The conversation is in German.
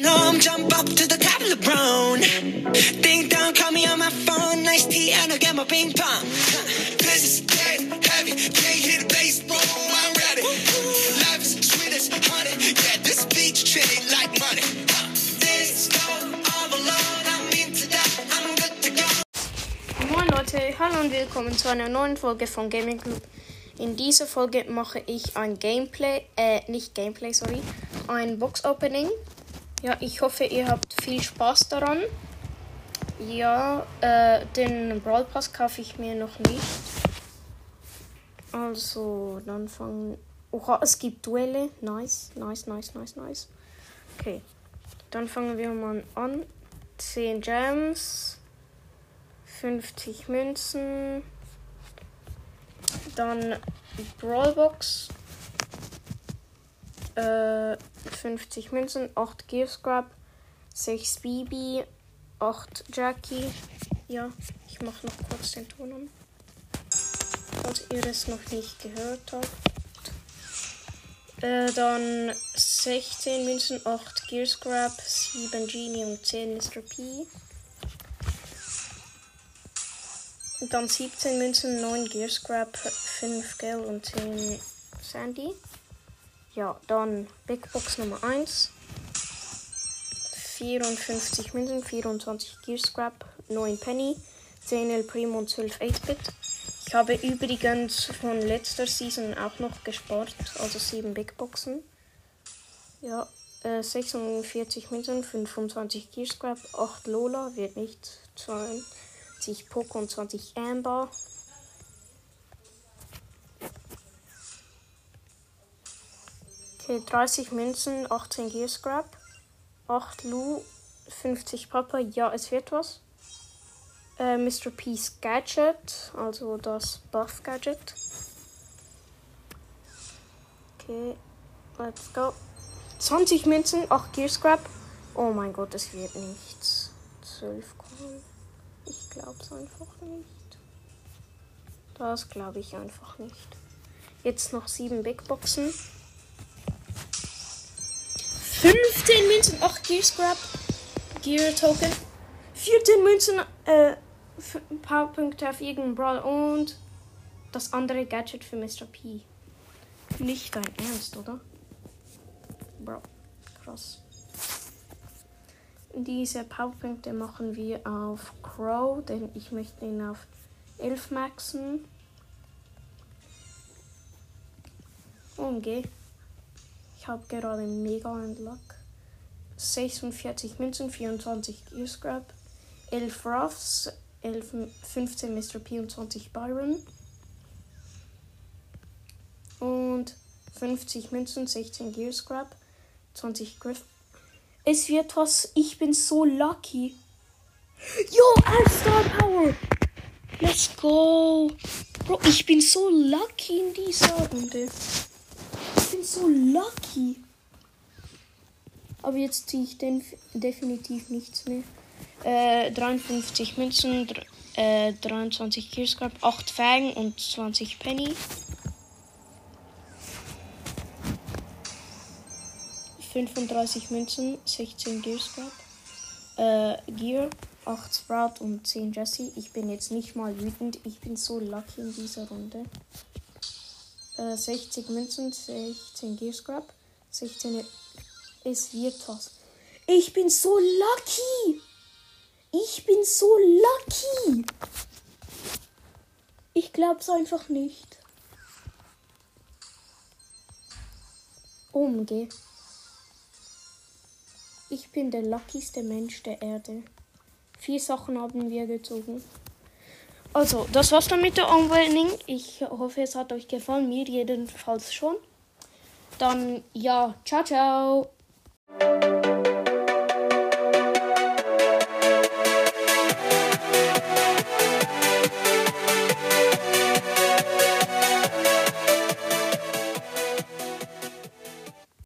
Nom, jump up to the top brown. Ding dong, call me on my phone. Nice tea, and I'll ping pong. This is dead heavy. Can't hit the I'm ready. Life is sweet as this beach treated like money. This go all alone. I'm into that. I'm good to go. Moin Leute, hallo und willkommen zu einer neuen Folge von Gaming Group. In dieser Folge mache ich ein Gameplay, äh, nicht Gameplay, sorry, ein Box Opening. Ja, ich hoffe, ihr habt viel Spaß daran. Ja, äh, den Brawl Pass kaufe ich mir noch nicht. Also, dann fangen. Oha, es gibt Duelle. Nice, nice, nice, nice, nice. Okay, dann fangen wir mal an. 10 Gems. 50 Münzen. Dann Brawlbox. Äh, 50 Münzen, 8 Gear Scrub, 6 Bibi, 8 Jackie. Ja, ich mache noch kurz den Ton an. Falls ihr es noch nicht gehört habt. Äh, dann 16 Münzen, 8 Gear Scrub, 7 Genie und 10 Mr. P. Dann 17 Münzen, 9 Gear Scrap, 5 Gel und 10 Sandy. Ja, dann Big Box Nummer 1. 54 Münzen, 24 Gear Scrap, 9 Penny, 10 El Primo und 12 8-Bit. Ich habe übrigens von letzter Season auch noch gespart, also 7 Big Boxen. Ja, äh, 46 Münzen, 25 Gear Scrap, 8 Lola, wird nicht 20 Poco und 20 Amber. Okay, 30 Münzen, 18 Gear Scrap, 8 Lu, 50 Papa. Ja, es wird was. Äh, Mr. P's Gadget, also das Buff Gadget. Okay, let's go. 20 Münzen, 8 Gear Scrap. Oh mein Gott, es wird nichts. 12 Coin. Ich glaub's einfach nicht. Das glaube ich einfach nicht. Jetzt noch 7 Big Boxen. 15 Münzen, 8 Gear Scrap, Gear Token, 14 Münzen, äh, f- Powerpunkte auf irgendeinen Brawl und das andere Gadget für Mr. P. Nicht dein Ernst, oder? Bro, krass. Diese Powerpunkte machen wir auf Crow, denn ich möchte ihn auf 11 maxen. Umgeh. Ich habe gerade mega einen Luck. 46 Münzen, 24 Gear Scrap, 11 Ruffs, 11, 15 Mr. P und 20 Byron. Und 50 Münzen, 16 Gear Scrap, 20 Griff. Es wird was. Ich bin so lucky. Yo, All-Star Power. Let's go. Bro, ich bin so lucky in dieser Runde. Bin so lucky. Aber jetzt ziehe ich den definitiv nichts mehr. Äh, 53 Münzen, äh, 23 Gear Scrap, 8 Fang und 20 Penny. 35 Münzen, 16 Gear Scrap. Äh, Gear, 8 Sprout und 10 Jesse. Ich bin jetzt nicht mal wütend. Ich bin so lucky in dieser Runde. Äh, 60 Münzen, 16 Gear Scrap, 16. Es wird was. Ich bin so lucky. Ich bin so lucky. Ich glaub's einfach nicht. Umgeh. Ich bin der luckyste Mensch der Erde. Vier Sachen haben wir gezogen. Also, das war's dann mit der Opening. Ich hoffe, es hat euch gefallen. Mir jedenfalls schon. Dann, ja, ciao, ciao.